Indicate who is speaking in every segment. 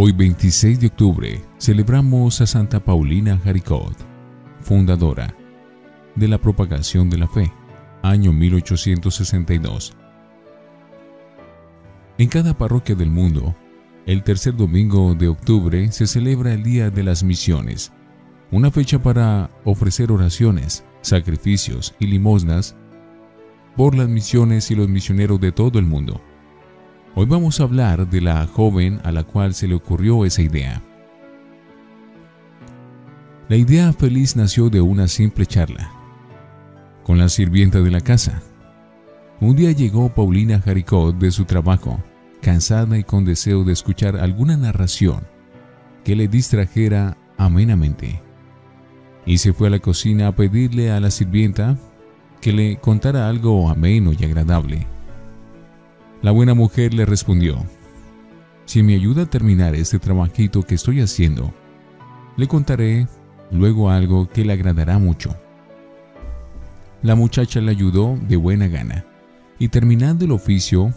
Speaker 1: Hoy 26 de octubre celebramos a Santa Paulina Jaricot, fundadora de la propagación de la fe, año 1862. En cada parroquia del mundo, el tercer domingo de octubre se celebra el Día de las Misiones, una fecha para ofrecer oraciones, sacrificios y limosnas por las misiones y los misioneros de todo el mundo. Hoy vamos a hablar de la joven a la cual se le ocurrió esa idea. La idea feliz nació de una simple charla con la sirvienta de la casa. Un día llegó Paulina Jaricot de su trabajo, cansada y con deseo de escuchar alguna narración que le distrajera amenamente. Y se fue a la cocina a pedirle a la sirvienta que le contara algo ameno y agradable. La buena mujer le respondió, si me ayuda a terminar este trabajito que estoy haciendo, le contaré luego algo que le agradará mucho. La muchacha le ayudó de buena gana, y terminando el oficio,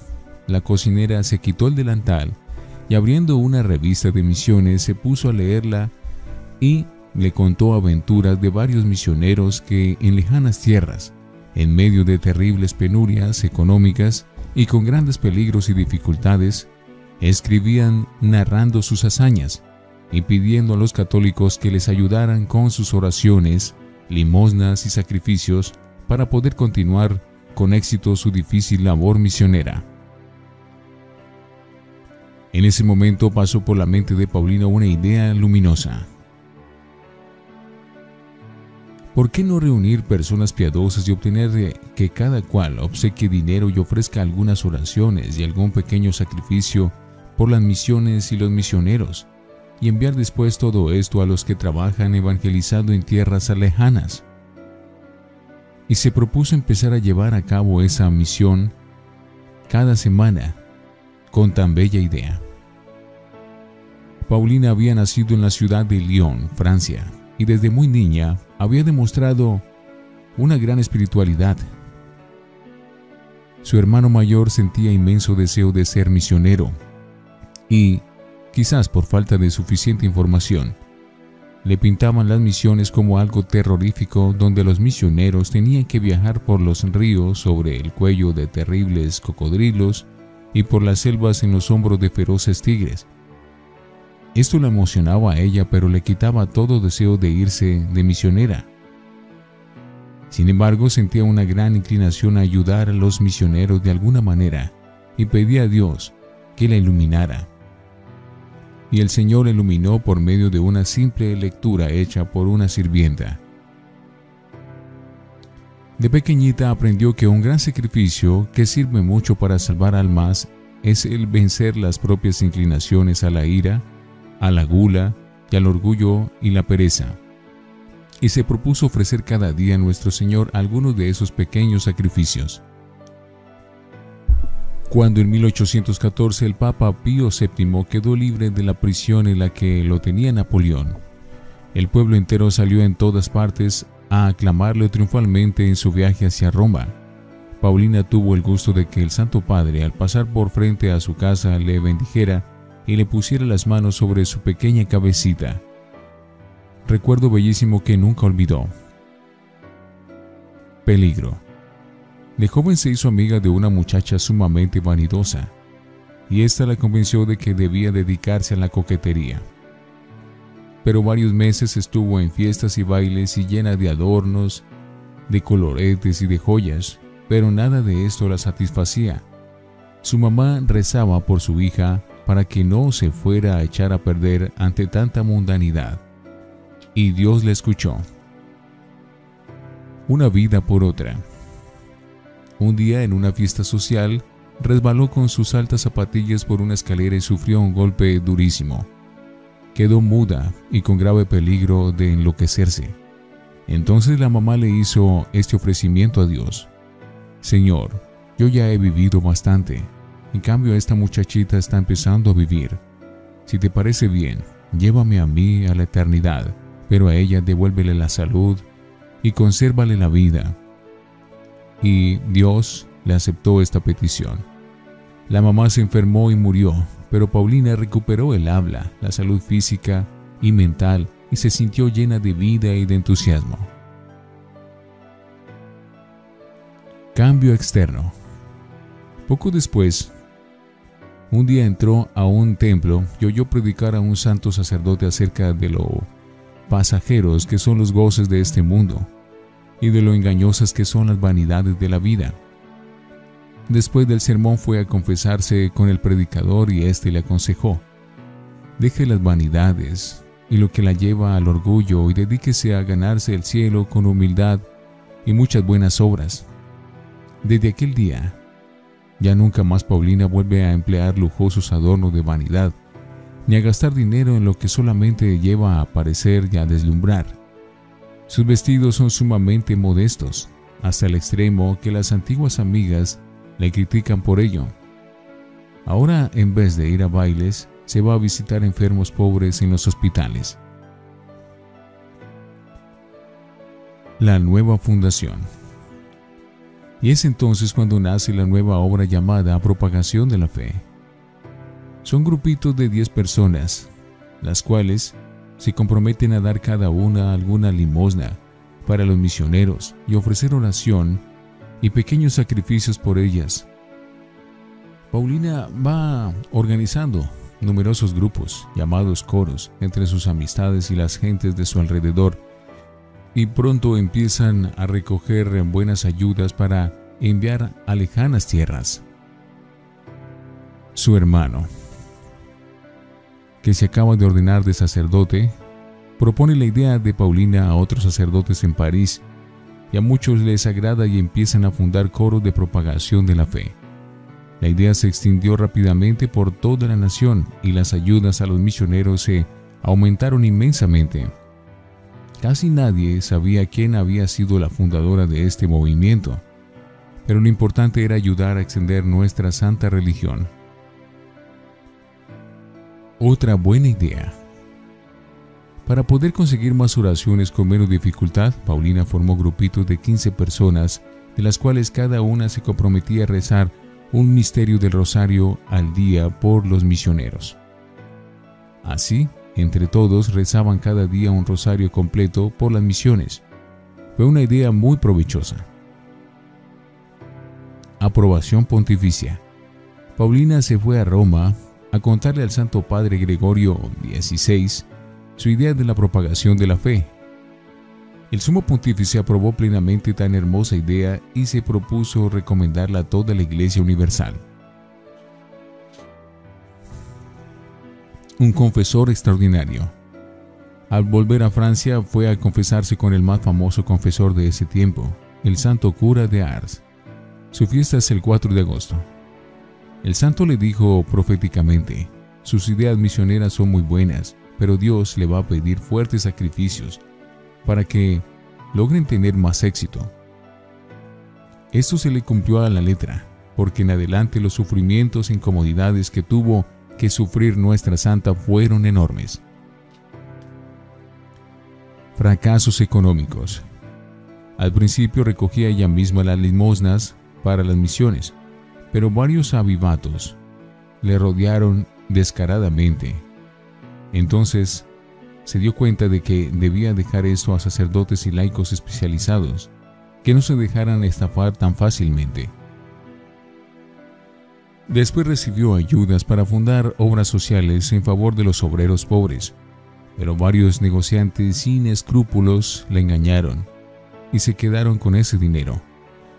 Speaker 1: la cocinera se quitó el delantal y abriendo una revista de misiones se puso a leerla y le contó aventuras de varios misioneros que en lejanas tierras en medio de terribles penurias económicas y con grandes peligros y dificultades, escribían narrando sus hazañas y pidiendo a los católicos que les ayudaran con sus oraciones, limosnas y sacrificios para poder continuar con éxito su difícil labor misionera. En ese momento pasó por la mente de Paulina una idea luminosa. ¿Por qué no reunir personas piadosas y obtener que cada cual obsequie dinero y ofrezca algunas oraciones y algún pequeño sacrificio por las misiones y los misioneros, y enviar después todo esto a los que trabajan evangelizando en tierras lejanas? Y se propuso empezar a llevar a cabo esa misión cada semana con tan bella idea. Paulina había nacido en la ciudad de Lyon, Francia, y desde muy niña había demostrado una gran espiritualidad. Su hermano mayor sentía inmenso deseo de ser misionero y, quizás por falta de suficiente información, le pintaban las misiones como algo terrorífico donde los misioneros tenían que viajar por los ríos sobre el cuello de terribles cocodrilos y por las selvas en los hombros de feroces tigres. Esto la emocionaba a ella, pero le quitaba todo deseo de irse de misionera. Sin embargo, sentía una gran inclinación a ayudar a los misioneros de alguna manera y pedía a Dios que la iluminara. Y el Señor la iluminó por medio de una simple lectura hecha por una sirvienta. De pequeñita aprendió que un gran sacrificio que sirve mucho para salvar almas es el vencer las propias inclinaciones a la ira, a la gula y al orgullo y la pereza. Y se propuso ofrecer cada día a nuestro Señor algunos de esos pequeños sacrificios. Cuando en 1814 el Papa Pío VII quedó libre de la prisión en la que lo tenía Napoleón, el pueblo entero salió en todas partes a aclamarlo triunfalmente en su viaje hacia Roma. Paulina tuvo el gusto de que el Santo Padre, al pasar por frente a su casa, le bendijera y le pusiera las manos sobre su pequeña cabecita. Recuerdo bellísimo que nunca olvidó. Peligro. De joven se hizo amiga de una muchacha sumamente vanidosa, y ésta la convenció de que debía dedicarse a la coquetería. Pero varios meses estuvo en fiestas y bailes y llena de adornos, de coloretes y de joyas, pero nada de esto la satisfacía. Su mamá rezaba por su hija para que no se fuera a echar a perder ante tanta mundanidad. Y Dios le escuchó. Una vida por otra. Un día en una fiesta social, resbaló con sus altas zapatillas por una escalera y sufrió un golpe durísimo. Quedó muda y con grave peligro de enloquecerse. Entonces la mamá le hizo este ofrecimiento a Dios. Señor, yo ya he vivido bastante en cambio, esta muchachita está empezando a vivir. Si te parece bien, llévame a mí a la eternidad, pero a ella devuélvele la salud y consérvale la vida. Y Dios le aceptó esta petición. La mamá se enfermó y murió, pero Paulina recuperó el habla, la salud física y mental y se sintió llena de vida y de entusiasmo. Cambio externo. Poco después, un día entró a un templo y oyó predicar a un santo sacerdote acerca de lo pasajeros que son los goces de este mundo y de lo engañosas que son las vanidades de la vida. Después del sermón fue a confesarse con el predicador y éste le aconsejó, deje las vanidades y lo que la lleva al orgullo y dedíquese a ganarse el cielo con humildad y muchas buenas obras. Desde aquel día, ya nunca más Paulina vuelve a emplear lujosos adornos de vanidad, ni a gastar dinero en lo que solamente lleva a aparecer y a deslumbrar. Sus vestidos son sumamente modestos, hasta el extremo que las antiguas amigas le critican por ello. Ahora, en vez de ir a bailes, se va a visitar enfermos pobres en los hospitales. La nueva fundación. Y es entonces cuando nace la nueva obra llamada Propagación de la Fe. Son grupitos de 10 personas, las cuales se comprometen a dar cada una alguna limosna para los misioneros y ofrecer oración y pequeños sacrificios por ellas. Paulina va organizando numerosos grupos llamados coros entre sus amistades y las gentes de su alrededor y pronto empiezan a recoger buenas ayudas para enviar a lejanas tierras. Su hermano, que se acaba de ordenar de sacerdote, propone la idea de Paulina a otros sacerdotes en París y a muchos les agrada y empiezan a fundar coros de propagación de la fe. La idea se extendió rápidamente por toda la nación y las ayudas a los misioneros se aumentaron inmensamente. Casi nadie sabía quién había sido la fundadora de este movimiento, pero lo importante era ayudar a extender nuestra santa religión. Otra buena idea. Para poder conseguir más oraciones con menos dificultad, Paulina formó grupitos de 15 personas, de las cuales cada una se comprometía a rezar un misterio del rosario al día por los misioneros. Así, entre todos rezaban cada día un rosario completo por las misiones. Fue una idea muy provechosa. Aprobación pontificia. Paulina se fue a Roma a contarle al Santo Padre Gregorio XVI su idea de la propagación de la fe el sumo pontífice aprobó plenamente tan hermosa idea y se propuso recomendarla a toda la Iglesia Universal. Un confesor extraordinario. Al volver a Francia fue a confesarse con el más famoso confesor de ese tiempo, el santo cura de Ars. Su fiesta es el 4 de agosto. El santo le dijo proféticamente, sus ideas misioneras son muy buenas, pero Dios le va a pedir fuertes sacrificios para que logren tener más éxito. Esto se le cumplió a la letra, porque en adelante los sufrimientos e incomodidades que tuvo que sufrir nuestra santa fueron enormes. Fracasos económicos. Al principio recogía ella misma las limosnas para las misiones, pero varios avivatos le rodearon descaradamente. Entonces se dio cuenta de que debía dejar esto a sacerdotes y laicos especializados, que no se dejaran estafar tan fácilmente. Después recibió ayudas para fundar obras sociales en favor de los obreros pobres, pero varios negociantes sin escrúpulos la engañaron y se quedaron con ese dinero.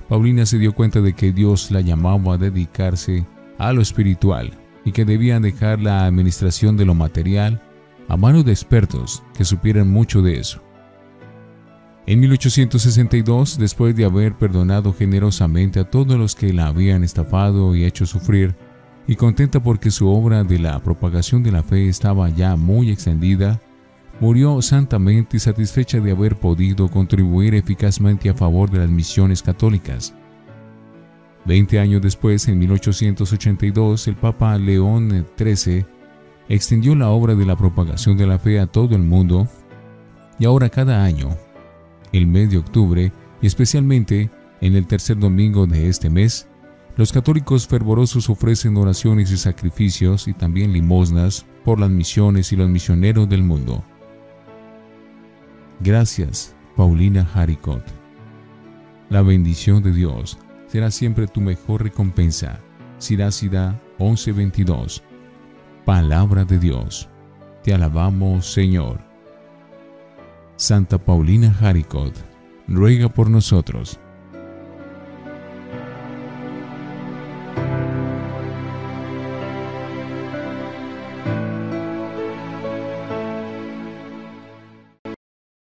Speaker 1: Paulina se dio cuenta de que Dios la llamaba a dedicarse a lo espiritual y que debía dejar la administración de lo material a manos de expertos que supieran mucho de eso. En 1862, después de haber perdonado generosamente a todos los que la habían estafado y hecho sufrir, y contenta porque su obra de la propagación de la fe estaba ya muy extendida, murió santamente y satisfecha de haber podido contribuir eficazmente a favor de las misiones católicas. Veinte años después, en 1882, el Papa León XIII extendió la obra de la propagación de la fe a todo el mundo y ahora cada año, el mes de octubre y especialmente en el tercer domingo de este mes, Los católicos fervorosos ofrecen oraciones y sacrificios y también limosnas por las misiones y los misioneros del mundo. Gracias, Paulina Haricot. La bendición de Dios será siempre tu mejor recompensa. Sirásida 11:22. Palabra de Dios. Te alabamos, Señor. Santa Paulina Haricot, ruega por nosotros